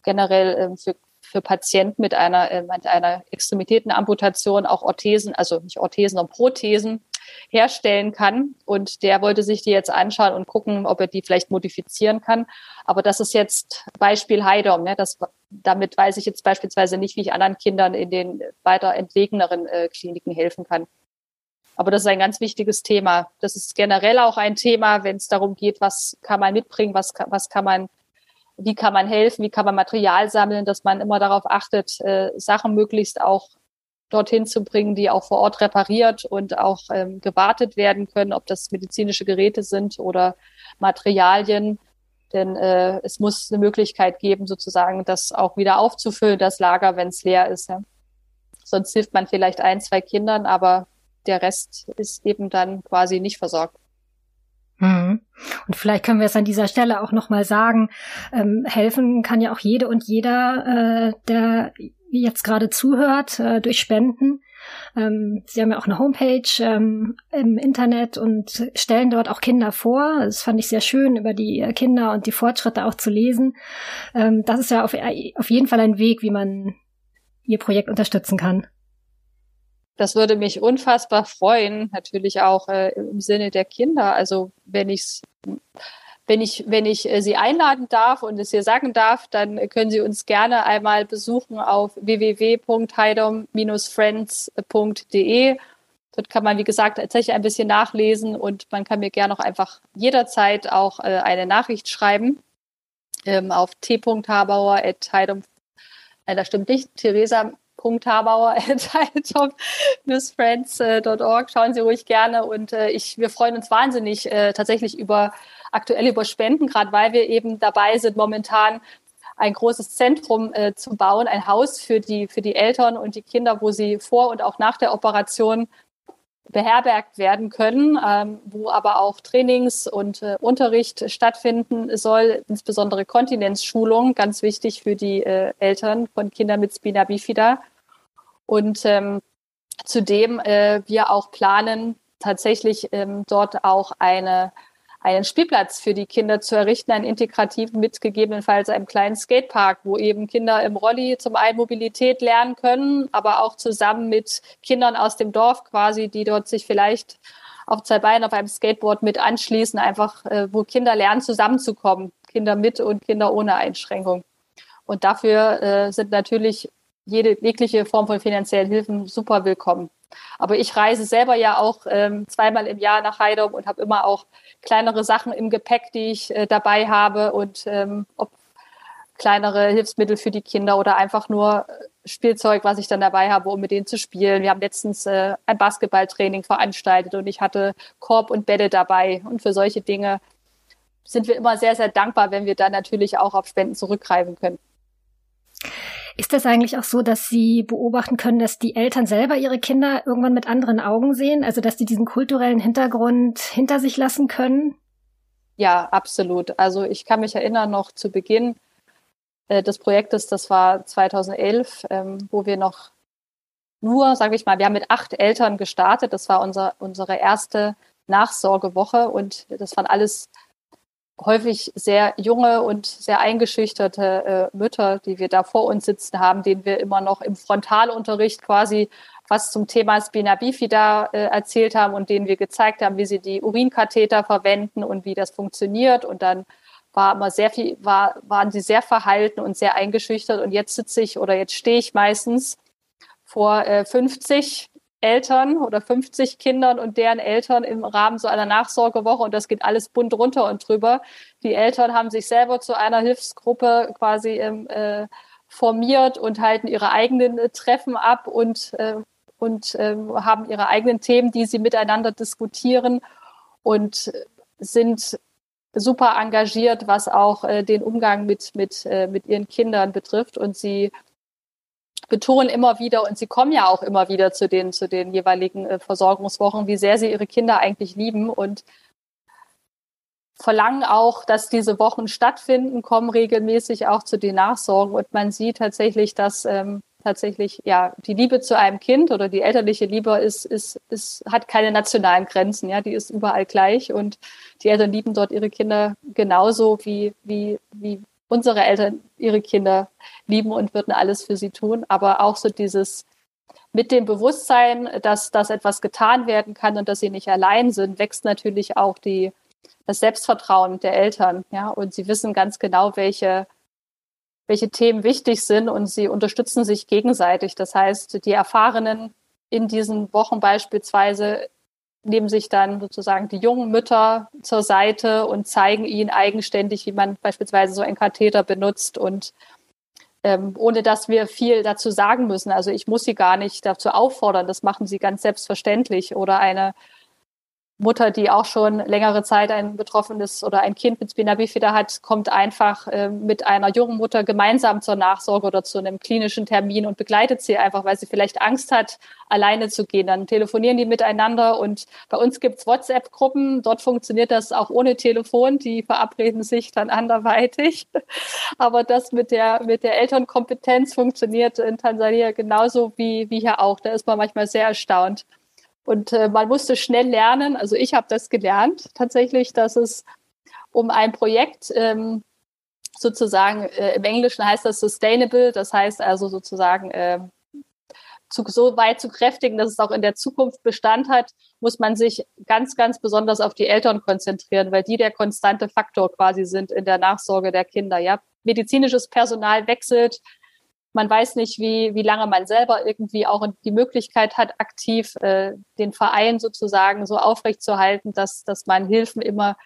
generell ähm, für für Patienten mit einer, äh, mit einer Extremitätenamputation auch Orthesen, also nicht Orthesen, sondern Prothesen herstellen kann. Und der wollte sich die jetzt anschauen und gucken, ob er die vielleicht modifizieren kann. Aber das ist jetzt Beispiel Heidom. Ne? Das, damit weiß ich jetzt beispielsweise nicht, wie ich anderen Kindern in den weiter entlegeneren äh, Kliniken helfen kann. Aber das ist ein ganz wichtiges Thema. Das ist generell auch ein Thema, wenn es darum geht, was kann man mitbringen, was, was kann man wie kann man helfen, wie kann man Material sammeln, dass man immer darauf achtet, äh, Sachen möglichst auch dorthin zu bringen, die auch vor Ort repariert und auch ähm, gewartet werden können, ob das medizinische Geräte sind oder Materialien. Denn äh, es muss eine Möglichkeit geben, sozusagen das auch wieder aufzufüllen, das Lager, wenn es leer ist. Ja. Sonst hilft man vielleicht ein, zwei Kindern, aber der Rest ist eben dann quasi nicht versorgt. Mhm. Und vielleicht können wir es an dieser Stelle auch nochmal sagen, ähm, helfen kann ja auch jede und jeder, äh, der jetzt gerade zuhört, äh, durch Spenden. Ähm, Sie haben ja auch eine Homepage ähm, im Internet und stellen dort auch Kinder vor. Das fand ich sehr schön, über die Kinder und die Fortschritte auch zu lesen. Ähm, das ist ja auf, auf jeden Fall ein Weg, wie man Ihr Projekt unterstützen kann. Das würde mich unfassbar freuen, natürlich auch äh, im Sinne der Kinder. Also wenn ich wenn ich, wenn ich äh, Sie einladen darf und es hier sagen darf, dann können Sie uns gerne einmal besuchen auf www.heidom-friends.de. Dort kann man, wie gesagt, tatsächlich ein bisschen nachlesen und man kann mir gerne auch einfach jederzeit auch äh, eine Nachricht schreiben ähm, auf t.habauer.heidom. Nein, das stimmt nicht. Theresa www.top-friends.org. Schauen Sie ruhig gerne und äh, ich, wir freuen uns wahnsinnig äh, tatsächlich über aktuell über Spenden, gerade weil wir eben dabei sind, momentan ein großes Zentrum äh, zu bauen, ein Haus für die, für die Eltern und die Kinder, wo sie vor und auch nach der Operation beherbergt werden können, ähm, wo aber auch Trainings und äh, Unterricht stattfinden soll, insbesondere Kontinenzschulung, ganz wichtig für die äh, Eltern von Kindern mit Spina bifida. Und ähm, zudem äh, wir auch planen, tatsächlich ähm, dort auch eine einen Spielplatz für die Kinder zu errichten, einen integrativen mit gegebenenfalls einem kleinen Skatepark, wo eben Kinder im Rolli zum einen Mobilität lernen können, aber auch zusammen mit Kindern aus dem Dorf quasi, die dort sich vielleicht auf zwei Beinen auf einem Skateboard mit anschließen, einfach äh, wo Kinder lernen zusammenzukommen, Kinder mit und Kinder ohne Einschränkung. Und dafür äh, sind natürlich jede jegliche Form von finanziellen Hilfen super willkommen. Aber ich reise selber ja auch ähm, zweimal im Jahr nach Heidom und habe immer auch kleinere Sachen im Gepäck, die ich äh, dabei habe und ähm, ob kleinere Hilfsmittel für die Kinder oder einfach nur äh, Spielzeug, was ich dann dabei habe, um mit denen zu spielen. Wir haben letztens äh, ein Basketballtraining veranstaltet und ich hatte Korb und Bälle dabei. Und für solche Dinge sind wir immer sehr, sehr dankbar, wenn wir dann natürlich auch auf Spenden zurückgreifen können. Ist das eigentlich auch so, dass Sie beobachten können, dass die Eltern selber ihre Kinder irgendwann mit anderen Augen sehen? Also, dass die diesen kulturellen Hintergrund hinter sich lassen können? Ja, absolut. Also, ich kann mich erinnern, noch zu Beginn äh, des Projektes, das war 2011, ähm, wo wir noch nur, sage ich mal, wir haben mit acht Eltern gestartet. Das war unser, unsere erste Nachsorgewoche und das waren alles häufig sehr junge und sehr eingeschüchterte äh, Mütter, die wir da vor uns sitzen haben, denen wir immer noch im Frontalunterricht quasi was zum Thema Spina bifida äh, erzählt haben und denen wir gezeigt haben, wie sie die Urinkatheter verwenden und wie das funktioniert. Und dann war immer sehr viel, war, waren sie sehr verhalten und sehr eingeschüchtert. Und jetzt sitze ich oder jetzt stehe ich meistens vor äh, 50 Eltern oder 50 Kindern und deren Eltern im Rahmen so einer Nachsorgewoche und das geht alles bunt runter und drüber. Die Eltern haben sich selber zu einer Hilfsgruppe quasi ähm, äh, formiert und halten ihre eigenen äh, Treffen ab und, äh, und äh, haben ihre eigenen Themen, die sie miteinander diskutieren und sind super engagiert, was auch äh, den Umgang mit, mit, äh, mit ihren Kindern betrifft und sie betonen immer wieder, und sie kommen ja auch immer wieder zu den, zu den jeweiligen äh, Versorgungswochen, wie sehr sie ihre Kinder eigentlich lieben und verlangen auch, dass diese Wochen stattfinden, kommen regelmäßig auch zu den Nachsorgen. Und man sieht tatsächlich, dass ähm, tatsächlich ja die Liebe zu einem Kind oder die elterliche Liebe ist, ist, ist hat keine nationalen Grenzen, ja, die ist überall gleich. Und die Eltern lieben dort ihre Kinder genauso wie wie wie unsere Eltern ihre Kinder lieben und würden alles für sie tun. Aber auch so dieses mit dem Bewusstsein, dass, dass etwas getan werden kann und dass sie nicht allein sind, wächst natürlich auch die, das Selbstvertrauen der Eltern. Ja, und sie wissen ganz genau, welche, welche Themen wichtig sind und sie unterstützen sich gegenseitig. Das heißt, die Erfahrenen in diesen Wochen beispielsweise nehmen sich dann sozusagen die jungen Mütter zur Seite und zeigen ihnen eigenständig, wie man beispielsweise so einen Katheter benutzt und ähm, ohne dass wir viel dazu sagen müssen. Also ich muss sie gar nicht dazu auffordern, das machen sie ganz selbstverständlich. Oder eine Mutter, die auch schon längere Zeit ein betroffenes oder ein Kind mit Spina bifida hat, kommt einfach äh, mit einer jungen Mutter gemeinsam zur Nachsorge oder zu einem klinischen Termin und begleitet sie einfach, weil sie vielleicht Angst hat, alleine zu gehen. Dann telefonieren die miteinander und bei uns gibt's WhatsApp-Gruppen. Dort funktioniert das auch ohne Telefon. Die verabreden sich dann anderweitig. Aber das mit der, mit der Elternkompetenz funktioniert in Tansania genauso wie, wie hier auch. Da ist man manchmal sehr erstaunt. Und äh, man musste schnell lernen, also ich habe das gelernt tatsächlich, dass es um ein Projekt ähm, sozusagen, äh, im Englischen heißt das sustainable, das heißt also sozusagen äh, zu, so weit zu kräftigen, dass es auch in der Zukunft Bestand hat, muss man sich ganz, ganz besonders auf die Eltern konzentrieren, weil die der konstante Faktor quasi sind in der Nachsorge der Kinder. Ja, medizinisches Personal wechselt, man weiß nicht, wie, wie lange man selber irgendwie auch die Möglichkeit hat, aktiv äh, den Verein sozusagen so aufrechtzuerhalten, dass, dass man Hilfen immer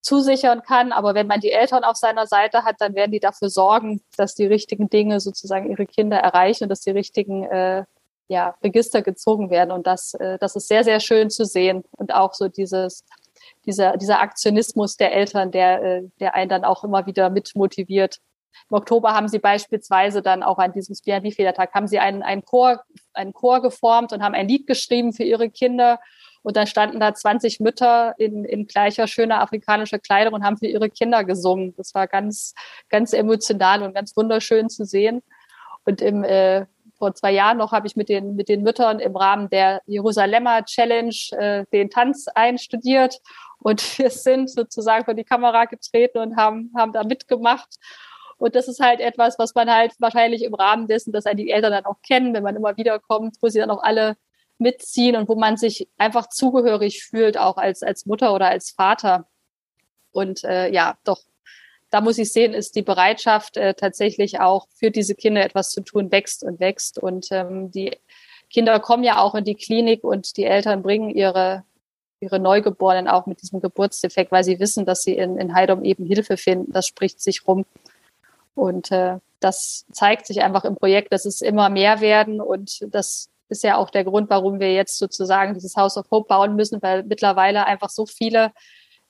zusichern kann. Aber wenn man die Eltern auf seiner Seite hat, dann werden die dafür sorgen, dass die richtigen Dinge sozusagen ihre Kinder erreichen und dass die richtigen äh, ja, Register gezogen werden. Und das, äh, das ist sehr, sehr schön zu sehen. Und auch so dieses, dieser, dieser Aktionismus der Eltern, der, äh, der einen dann auch immer wieder mit motiviert, im Oktober haben sie beispielsweise dann auch an diesem Spianbi-Federtag haben sie einen, einen Chor, einen Chor geformt und haben ein Lied geschrieben für ihre Kinder. Und dann standen da 20 Mütter in, in gleicher schöner afrikanischer Kleidung und haben für ihre Kinder gesungen. Das war ganz, ganz emotional und ganz wunderschön zu sehen. Und im, äh, vor zwei Jahren noch habe ich mit den, mit den Müttern im Rahmen der Jerusalemer Challenge äh, den Tanz einstudiert. Und wir sind sozusagen vor die Kamera getreten und haben, haben da mitgemacht. Und das ist halt etwas, was man halt wahrscheinlich im Rahmen dessen, dass die Eltern dann auch kennen, wenn man immer wieder kommt, wo sie dann auch alle mitziehen und wo man sich einfach zugehörig fühlt, auch als, als Mutter oder als Vater. Und äh, ja, doch, da muss ich sehen, ist die Bereitschaft äh, tatsächlich auch für diese Kinder etwas zu tun, wächst und wächst. Und ähm, die Kinder kommen ja auch in die Klinik und die Eltern bringen ihre ihre Neugeborenen auch mit diesem Geburtsdefekt, weil sie wissen, dass sie in, in Heidom eben Hilfe finden. Das spricht sich rum. Und äh, das zeigt sich einfach im Projekt, dass es immer mehr werden. Und das ist ja auch der Grund, warum wir jetzt sozusagen dieses House of Hope bauen müssen, weil mittlerweile einfach so viele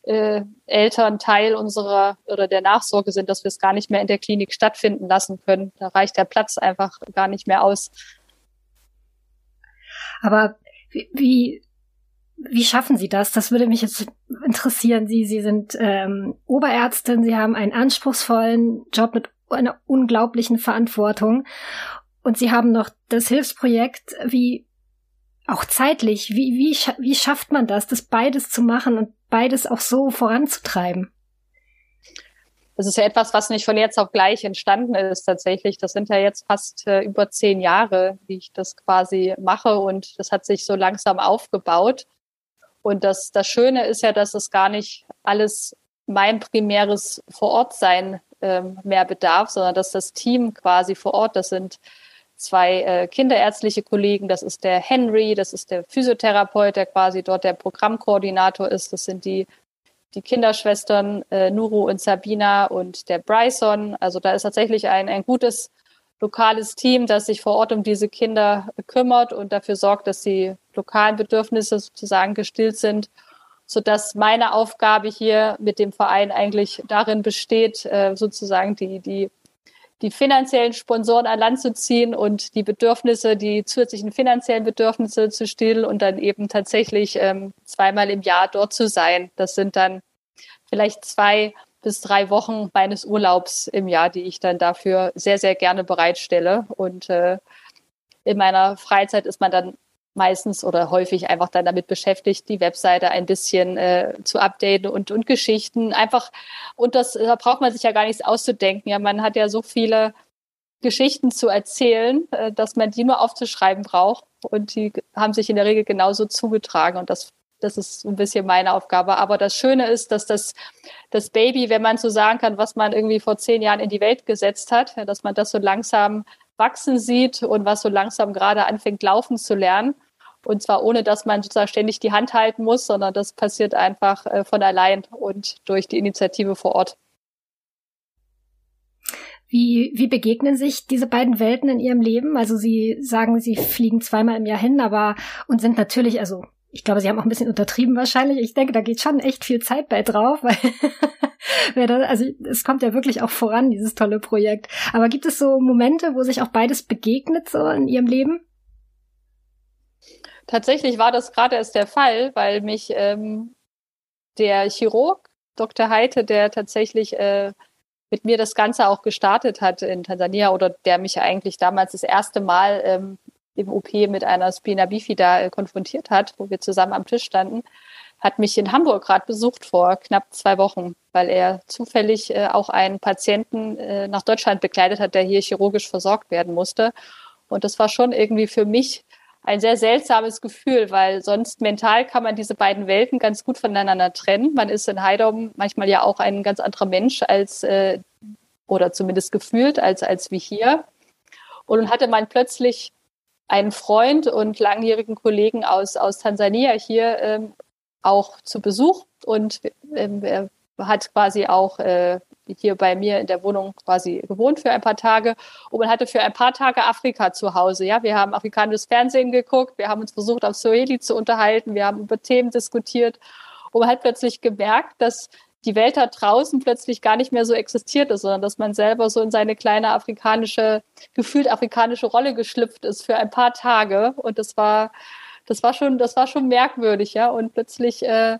äh, Eltern Teil unserer oder der Nachsorge sind, dass wir es gar nicht mehr in der Klinik stattfinden lassen können. Da reicht der Platz einfach gar nicht mehr aus. Aber wie, wie wie schaffen Sie das? Das würde mich jetzt interessieren. Sie, Sie sind ähm, Oberärztin, Sie haben einen anspruchsvollen Job mit einer unglaublichen Verantwortung und Sie haben noch das Hilfsprojekt. Wie auch zeitlich, wie, wie, wie schafft man das, das beides zu machen und beides auch so voranzutreiben? Das ist ja etwas, was nicht von jetzt auf gleich entstanden ist tatsächlich. Das sind ja jetzt fast äh, über zehn Jahre, wie ich das quasi mache und das hat sich so langsam aufgebaut. Und das, das Schöne ist ja, dass es gar nicht alles mein primäres Vorortsein ähm, mehr bedarf, sondern dass das Team quasi vor Ort, das sind zwei äh, kinderärztliche Kollegen, das ist der Henry, das ist der Physiotherapeut, der quasi dort der Programmkoordinator ist, das sind die, die Kinderschwestern äh, Nuru und Sabina und der Bryson. Also da ist tatsächlich ein, ein gutes lokales Team, das sich vor Ort um diese Kinder kümmert und dafür sorgt, dass die lokalen Bedürfnisse sozusagen gestillt sind, sodass meine Aufgabe hier mit dem Verein eigentlich darin besteht, äh, sozusagen die, die, die finanziellen Sponsoren an Land zu ziehen und die Bedürfnisse, die zusätzlichen finanziellen Bedürfnisse zu stillen und dann eben tatsächlich ähm, zweimal im Jahr dort zu sein. Das sind dann vielleicht zwei bis drei Wochen meines Urlaubs im Jahr, die ich dann dafür sehr, sehr gerne bereitstelle. Und äh, in meiner Freizeit ist man dann meistens oder häufig einfach dann damit beschäftigt, die Webseite ein bisschen äh, zu updaten und, und Geschichten. Einfach, und das, da braucht man sich ja gar nichts auszudenken. Ja, man hat ja so viele Geschichten zu erzählen, äh, dass man die nur aufzuschreiben braucht. Und die haben sich in der Regel genauso zugetragen. Und das das ist ein bisschen meine Aufgabe. Aber das Schöne ist, dass das, das Baby, wenn man so sagen kann, was man irgendwie vor zehn Jahren in die Welt gesetzt hat, dass man das so langsam wachsen sieht und was so langsam gerade anfängt laufen zu lernen. Und zwar ohne, dass man sozusagen ständig die Hand halten muss, sondern das passiert einfach äh, von allein und durch die Initiative vor Ort. Wie, wie begegnen sich diese beiden Welten in Ihrem Leben? Also Sie sagen, Sie fliegen zweimal im Jahr hin, aber und sind natürlich, also ich glaube, sie haben auch ein bisschen untertrieben wahrscheinlich. Ich denke, da geht schon echt viel Zeit bei drauf, weil also es kommt ja wirklich auch voran, dieses tolle Projekt. Aber gibt es so Momente, wo sich auch beides begegnet so in ihrem Leben? Tatsächlich war das gerade erst der Fall, weil mich ähm, der Chirurg Dr. Heite, der tatsächlich äh, mit mir das Ganze auch gestartet hat in Tansania oder der mich eigentlich damals das erste Mal ähm, im OP mit einer Spina Bifida äh, konfrontiert hat, wo wir zusammen am Tisch standen, hat mich in Hamburg gerade besucht vor knapp zwei Wochen, weil er zufällig äh, auch einen Patienten äh, nach Deutschland begleitet hat, der hier chirurgisch versorgt werden musste. Und das war schon irgendwie für mich ein sehr seltsames Gefühl, weil sonst mental kann man diese beiden Welten ganz gut voneinander trennen. Man ist in Heidom manchmal ja auch ein ganz anderer Mensch als äh, oder zumindest gefühlt als als wie hier. Und hatte man plötzlich einen Freund und langjährigen Kollegen aus, aus Tansania hier ähm, auch zu Besuch. Und ähm, er hat quasi auch äh, hier bei mir in der Wohnung quasi gewohnt für ein paar Tage. Und man hatte für ein paar Tage Afrika zu Hause. Ja, wir haben afrikanisches Fernsehen geguckt, wir haben uns versucht auf Swahili zu unterhalten, wir haben über Themen diskutiert. Und man hat plötzlich gemerkt, dass die Welt da draußen plötzlich gar nicht mehr so existierte, sondern dass man selber so in seine kleine afrikanische, gefühlt afrikanische Rolle geschlüpft ist für ein paar Tage. Und das war, das war schon, das war schon merkwürdig, ja. Und plötzlich äh,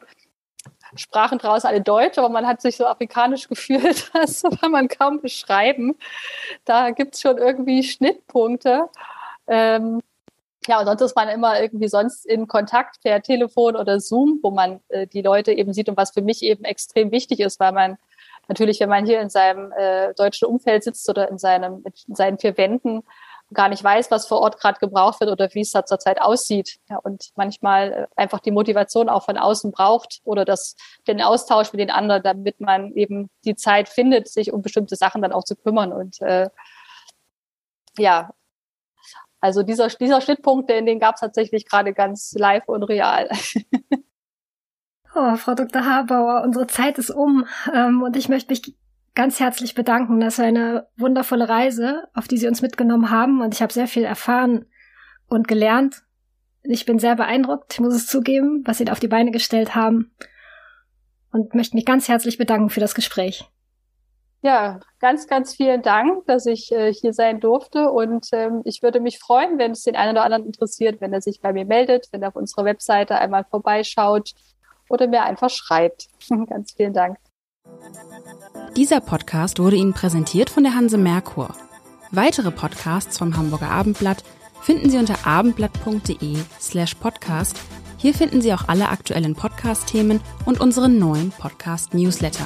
sprachen draußen alle Deutsch, aber man hat sich so afrikanisch gefühlt, das kann man kaum beschreiben. Da gibt's schon irgendwie Schnittpunkte. Ähm, ja, und sonst ist man immer irgendwie sonst in Kontakt per Telefon oder Zoom, wo man äh, die Leute eben sieht und was für mich eben extrem wichtig ist, weil man natürlich, wenn man hier in seinem äh, deutschen Umfeld sitzt oder in, seinem, in seinen vier Wänden, gar nicht weiß, was vor Ort gerade gebraucht wird oder wie es da zurzeit aussieht. Ja, und manchmal äh, einfach die Motivation auch von außen braucht oder das, den Austausch mit den anderen, damit man eben die Zeit findet, sich um bestimmte Sachen dann auch zu kümmern. Und äh, ja, also dieser, dieser Schnittpunkt, den, den gab es tatsächlich gerade ganz live und real. Oh, Frau Dr. Habauer, unsere Zeit ist um ähm, und ich möchte mich ganz herzlich bedanken. Das war eine wundervolle Reise, auf die Sie uns mitgenommen haben und ich habe sehr viel erfahren und gelernt. Ich bin sehr beeindruckt, ich muss es zugeben, was Sie da auf die Beine gestellt haben und möchte mich ganz herzlich bedanken für das Gespräch. Ja, ganz, ganz vielen Dank, dass ich äh, hier sein durfte. Und ähm, ich würde mich freuen, wenn es den einen oder anderen interessiert, wenn er sich bei mir meldet, wenn er auf unserer Webseite einmal vorbeischaut oder mir einfach schreibt. ganz vielen Dank. Dieser Podcast wurde Ihnen präsentiert von der Hanse Merkur. Weitere Podcasts vom Hamburger Abendblatt finden Sie unter abendblatt.de slash podcast. Hier finden Sie auch alle aktuellen Podcast-Themen und unseren neuen Podcast-Newsletter.